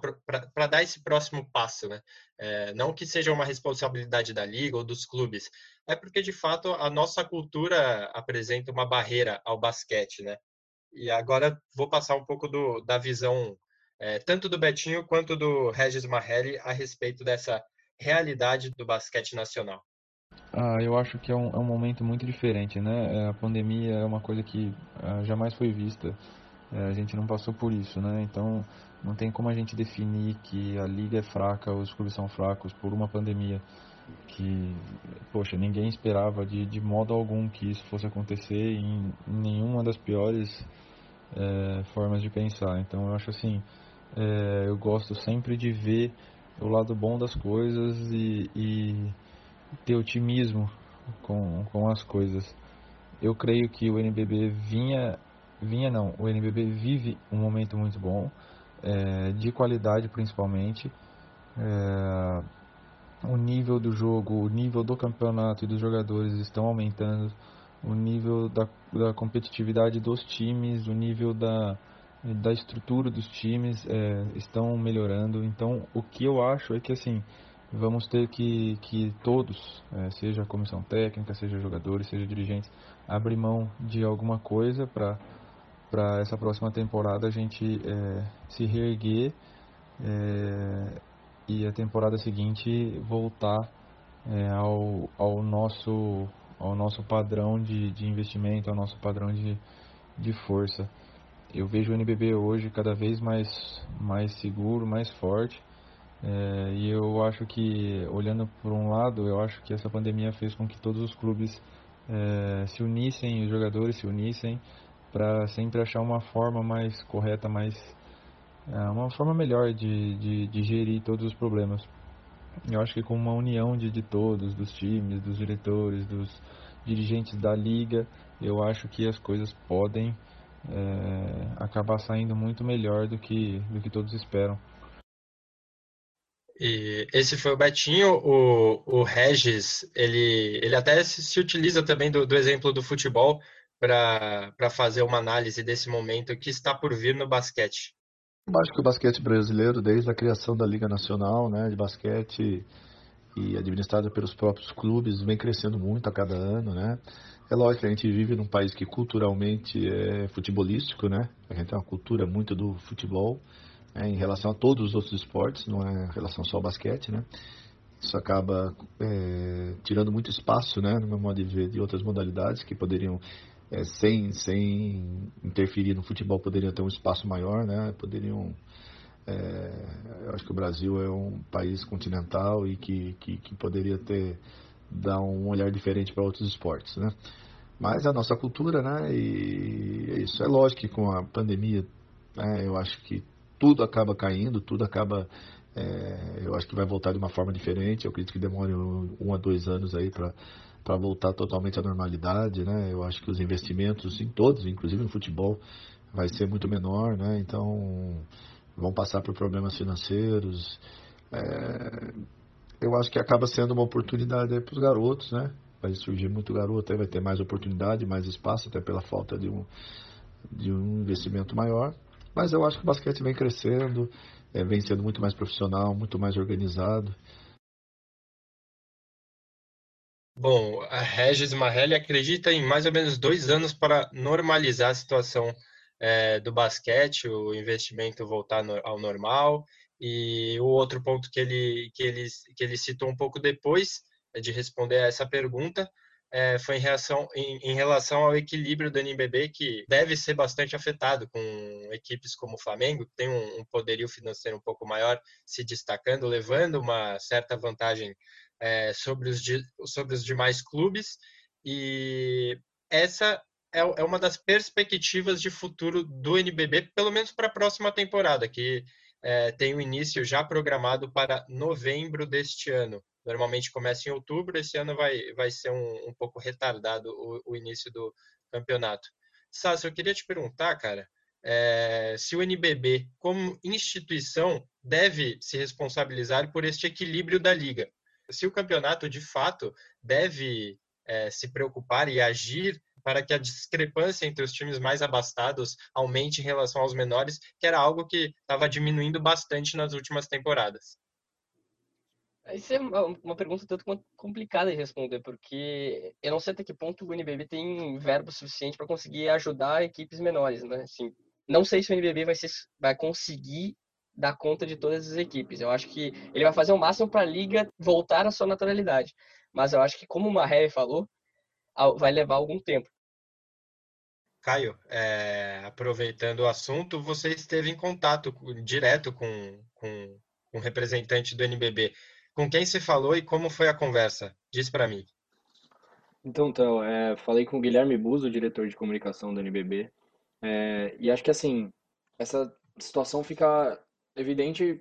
dar esse próximo passo, né? É, não que seja uma responsabilidade da liga ou dos clubes, é porque de fato a nossa cultura apresenta uma barreira ao basquete, né? E agora vou passar um pouco do, da visão é, tanto do Betinho quanto do Regis Marrelli a respeito dessa realidade do basquete nacional. Ah, eu acho que é um, é um momento muito diferente, né? É, a pandemia é uma coisa que ah, jamais foi vista a gente não passou por isso, né? Então não tem como a gente definir que a liga é fraca, os clubes são fracos por uma pandemia que, poxa, ninguém esperava de, de modo algum que isso fosse acontecer em, em nenhuma das piores é, formas de pensar. Então eu acho assim, é, eu gosto sempre de ver o lado bom das coisas e, e ter otimismo com, com as coisas. Eu creio que o NBB vinha vinha não, o NBB vive um momento muito bom, é, de qualidade principalmente. É, o nível do jogo, o nível do campeonato e dos jogadores estão aumentando, o nível da, da competitividade dos times, o nível da, da estrutura dos times é, estão melhorando. Então, o que eu acho é que assim vamos ter que, que todos, é, seja a comissão técnica, seja jogadores, seja dirigentes, abrir mão de alguma coisa para para essa próxima temporada a gente é, se reerguer é, e a temporada seguinte voltar é, ao, ao, nosso, ao nosso padrão de, de investimento, ao nosso padrão de, de força. Eu vejo o NBB hoje cada vez mais, mais seguro, mais forte. É, e eu acho que, olhando por um lado, eu acho que essa pandemia fez com que todos os clubes é, se unissem, os jogadores se unissem, para sempre achar uma forma mais correta, mais é, uma forma melhor de, de, de, gerir todos os problemas. Eu acho que com uma união de, de todos, dos times, dos diretores, dos dirigentes da liga, eu acho que as coisas podem é, acabar saindo muito melhor do que, do que todos esperam. E esse foi o Betinho, o, o Regis, ele, ele até se, se utiliza também do, do exemplo do futebol para fazer uma análise desse momento que está por vir no basquete. Eu acho que o basquete brasileiro, desde a criação da Liga Nacional né, de Basquete e administrada pelos próprios clubes, vem crescendo muito a cada ano. Né? É lógico que a gente vive num país que culturalmente é futebolístico, né? a gente tem uma cultura muito do futebol né, em relação a todos os outros esportes, não é em relação só ao basquete. Né? Isso acaba é, tirando muito espaço, né, no meu modo de ver, de outras modalidades que poderiam é, sem, sem interferir no futebol, poderiam ter um espaço maior, né? Poderiam. É, eu acho que o Brasil é um país continental e que, que, que poderia ter dar um olhar diferente para outros esportes, né? Mas a nossa cultura, né? E é isso é lógico que com a pandemia, né, eu acho que tudo acaba caindo, tudo acaba é, eu acho que vai voltar de uma forma diferente. Eu acredito que demore um, um a dois anos aí para para voltar totalmente à normalidade, né? Eu acho que os investimentos em todos, inclusive no futebol, vai ser muito menor, né? Então vão passar por problemas financeiros. É, eu acho que acaba sendo uma oportunidade para os garotos, né? Vai surgir muito garoto, aí vai ter mais oportunidade, mais espaço, até pela falta de um, de um investimento maior. Mas eu acho que o basquete vem crescendo, é, vem sendo muito mais profissional, muito mais organizado. Bom, a Regis Marrelli acredita em mais ou menos dois anos para normalizar a situação é, do basquete, o investimento voltar no, ao normal. E o outro ponto que ele, que, ele, que ele citou um pouco depois de responder a essa pergunta é, foi em, reação, em, em, relação ao equilíbrio do NBB, que deve ser bastante afetado, com equipes como o Flamengo, que tem um, um poderio financeiro um pouco maior, se destacando, levando uma certa vantagem é, sobre, os, sobre os demais clubes. E essa é, é uma das perspectivas de futuro do NBB, pelo menos para a próxima temporada, que é, tem o um início já programado para novembro deste ano. Normalmente começa em outubro, esse ano vai, vai ser um, um pouco retardado o, o, início do campeonato. Sassi, eu queria te perguntar, cara, é, se o NBB, como instituição, deve se responsabilizar por este equilíbrio da liga se o campeonato de fato deve é, se preocupar e agir para que a discrepância entre os times mais abastados aumente em relação aos menores, que era algo que estava diminuindo bastante nas últimas temporadas. Isso é uma, pergunta tanto complicada de responder, porque eu não sei até que ponto o NBB tem verbo suficiente para conseguir ajudar equipes menores, né? Assim, não sei se o NBB vai, ser, vai conseguir dar conta de todas as equipes. Eu acho que ele vai fazer o máximo para a liga voltar à sua naturalidade. Mas eu acho que, como o Marré falou, vai levar algum tempo. Caio, é, aproveitando o assunto, você esteve em contato direto com, com um representante do NBB. Com quem se falou e como foi a conversa? Diz para mim. Então, Théo, é, falei com o Guilherme Buzo, diretor de comunicação do NBB, é, e acho que assim, essa situação fica evidente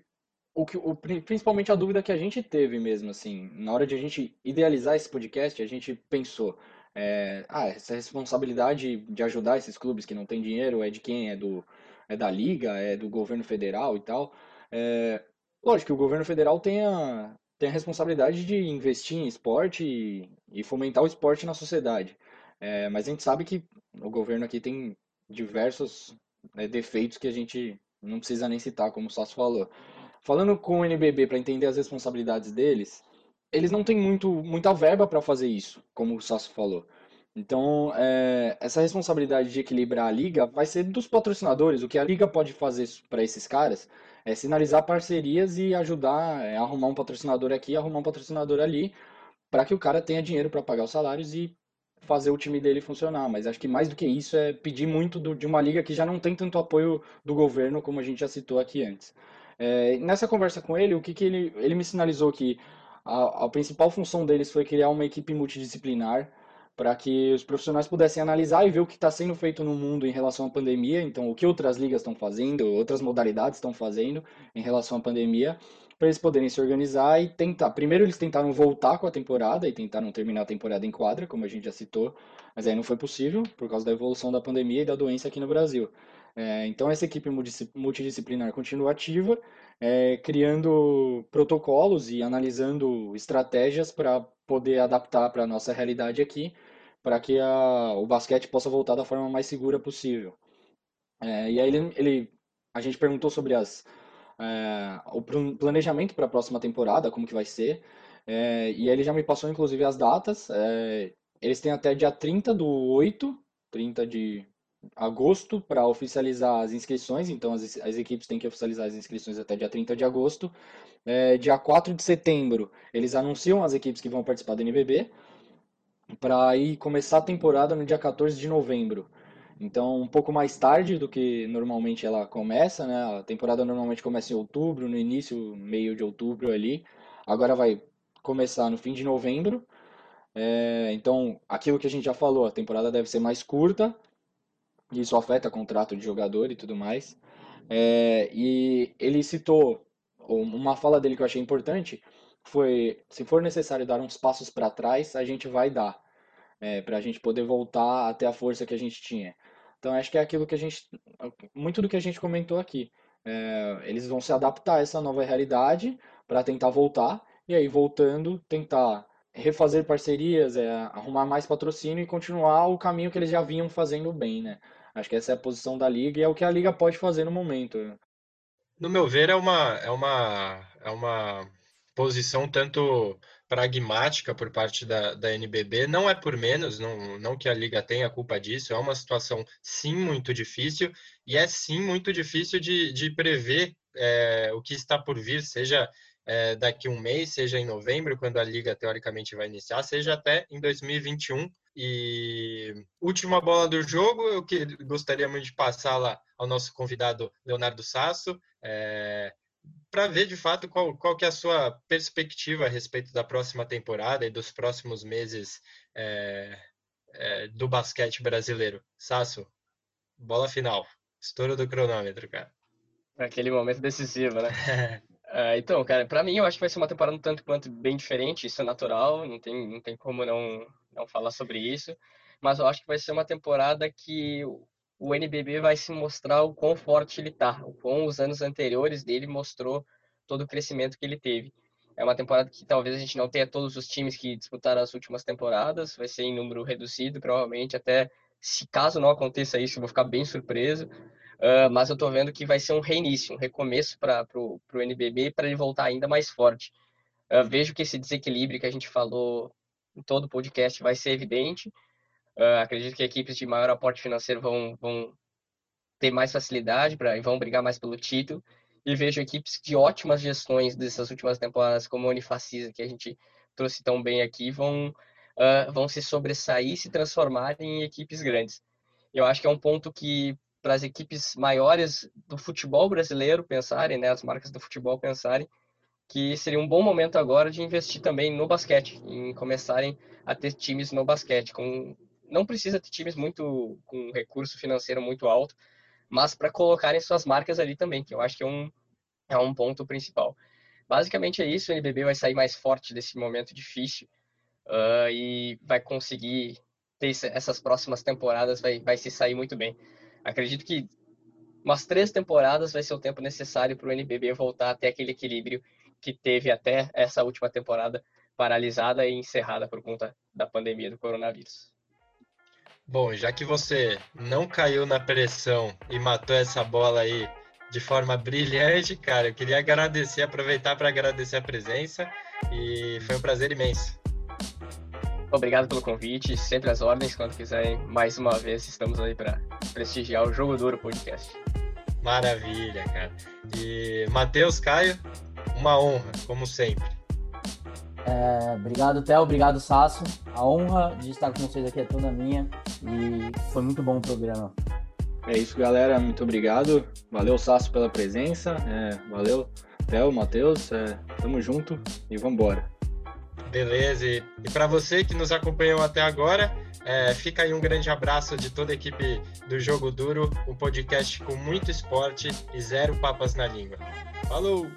o que, o, principalmente a dúvida que a gente teve mesmo, assim, na hora de a gente idealizar esse podcast, a gente pensou, é, ah, essa responsabilidade de ajudar esses clubes que não têm dinheiro é de quem? É do é da liga, é do governo federal e tal. É, lógico que o governo federal tem a, tem a responsabilidade de investir em esporte e, e fomentar o esporte na sociedade. É, mas a gente sabe que o governo aqui tem diversos né, defeitos que a gente não precisa nem citar, como o Sasso falou. Falando com o NBB para entender as responsabilidades deles, eles não têm muito, muita verba para fazer isso, como o Sasso falou. Então, é, essa responsabilidade de equilibrar a liga vai ser dos patrocinadores. O que a liga pode fazer para esses caras é sinalizar parcerias e ajudar é, arrumar um patrocinador aqui, arrumar um patrocinador ali, para que o cara tenha dinheiro para pagar os salários e fazer o time dele funcionar. Mas acho que mais do que isso é pedir muito do, de uma liga que já não tem tanto apoio do governo, como a gente já citou aqui antes. É, nessa conversa com ele, o que, que ele, ele me sinalizou que a, a principal função deles foi criar uma equipe multidisciplinar para que os profissionais pudessem analisar e ver o que está sendo feito no mundo em relação à pandemia, então o que outras ligas estão fazendo, outras modalidades estão fazendo em relação à pandemia, para eles poderem se organizar e tentar. Primeiro eles tentaram voltar com a temporada e tentaram terminar a temporada em quadra, como a gente já citou, mas aí não foi possível por causa da evolução da pandemia e da doença aqui no Brasil. É, então essa equipe multidisciplinar continua ativa, é, criando protocolos e analisando estratégias para poder adaptar para a nossa realidade aqui, para que a, o basquete possa voltar da forma mais segura possível. É, e aí ele, ele, a gente perguntou sobre as é, o planejamento para a próxima temporada, como que vai ser. É, e ele já me passou, inclusive, as datas. É, eles têm até dia 30 do 8, 30 de agosto, para oficializar as inscrições. Então, as, as, equipes têm que oficializar as inscrições até dia 30 de agosto. É, dia 4 de setembro, eles anunciam as equipes que vão participar do NBB, para ir começar a temporada no dia 14 de novembro. Então, um pouco mais tarde do que normalmente ela começa, né? A temporada normalmente começa em outubro, no início, meio de outubro ali. Agora vai começar no fim de novembro. É, então, aquilo que a gente já falou, a temporada deve ser mais curta. Isso afeta contrato de jogador e tudo mais. É, e ele citou uma fala dele que eu achei importante foi se for necessário dar uns passos para trás, a gente vai dar. É, para a gente poder voltar até a força que a gente tinha. Então acho que é aquilo que a gente, muito do que a gente comentou aqui. É, eles vão se adaptar a essa nova realidade para tentar voltar e aí voltando tentar refazer parcerias, é, arrumar mais patrocínio e continuar o caminho que eles já vinham fazendo bem, né? Acho que essa é a posição da liga e é o que a liga pode fazer no momento. No meu ver é uma é uma é uma posição tanto pragmática por parte da, da NBB, não é por menos, não, não que a Liga tenha culpa disso, é uma situação sim muito difícil e é sim muito difícil de, de prever é, o que está por vir, seja é, daqui um mês, seja em novembro, quando a Liga teoricamente vai iniciar, seja até em 2021. E última bola do jogo, eu que, gostaria muito de passar lá ao nosso convidado Leonardo Sasso. É, para ver de fato qual, qual que é a sua perspectiva a respeito da próxima temporada e dos próximos meses é, é, do basquete brasileiro. Sasso, bola final. Estouro do cronômetro, cara. Aquele momento decisivo, né? uh, então, cara, para mim eu acho que vai ser uma temporada um tanto quanto bem diferente, isso é natural, não tem, não tem como não, não falar sobre isso. Mas eu acho que vai ser uma temporada que o NBB vai se mostrar o quão forte ele está, o quão os anos anteriores dele mostrou todo o crescimento que ele teve. É uma temporada que talvez a gente não tenha todos os times que disputaram as últimas temporadas, vai ser em número reduzido, provavelmente, até se caso não aconteça isso, eu vou ficar bem surpreso. Uh, mas eu estou vendo que vai ser um reinício, um recomeço para o NBB para ele voltar ainda mais forte. Uh, vejo que esse desequilíbrio que a gente falou em todo o podcast vai ser evidente, Uh, acredito que equipes de maior aporte financeiro vão, vão ter mais facilidade para e vão brigar mais pelo título. E vejo equipes de ótimas gestões dessas últimas temporadas, como a Unifacisa, que a gente trouxe tão bem aqui, vão, uh, vão se sobressair se transformar em equipes grandes. Eu acho que é um ponto que, para as equipes maiores do futebol brasileiro pensarem, né, as marcas do futebol pensarem, que seria um bom momento agora de investir também no basquete, em começarem a ter times no basquete, com não precisa ter times muito com recurso financeiro muito alto, mas para colocarem suas marcas ali também, que eu acho que é um, é um ponto principal. Basicamente é isso, o NBB vai sair mais forte desse momento difícil uh, e vai conseguir ter essas próximas temporadas, vai, vai se sair muito bem. Acredito que umas três temporadas vai ser o tempo necessário para o NBB voltar até aquele equilíbrio que teve até essa última temporada paralisada e encerrada por conta da pandemia do coronavírus. Bom, já que você não caiu na pressão e matou essa bola aí de forma brilhante, cara, eu queria agradecer, aproveitar para agradecer a presença e foi um prazer imenso. Obrigado pelo convite, sempre às ordens, quando quiserem. Mais uma vez, estamos aí para prestigiar o Jogo Duro Podcast. Maravilha, cara. E Matheus, Caio, uma honra, como sempre. É, obrigado, Theo. Obrigado, Sasso. A honra de estar com vocês aqui é toda minha. E foi muito bom o programa. É isso, galera. Muito obrigado. Valeu, Sasso, pela presença. É, valeu, Theo, Matheus. É, tamo junto e vambora. Beleza. E, e para você que nos acompanhou até agora, é, fica aí um grande abraço de toda a equipe do Jogo Duro, um podcast com muito esporte e zero papas na língua. Falou!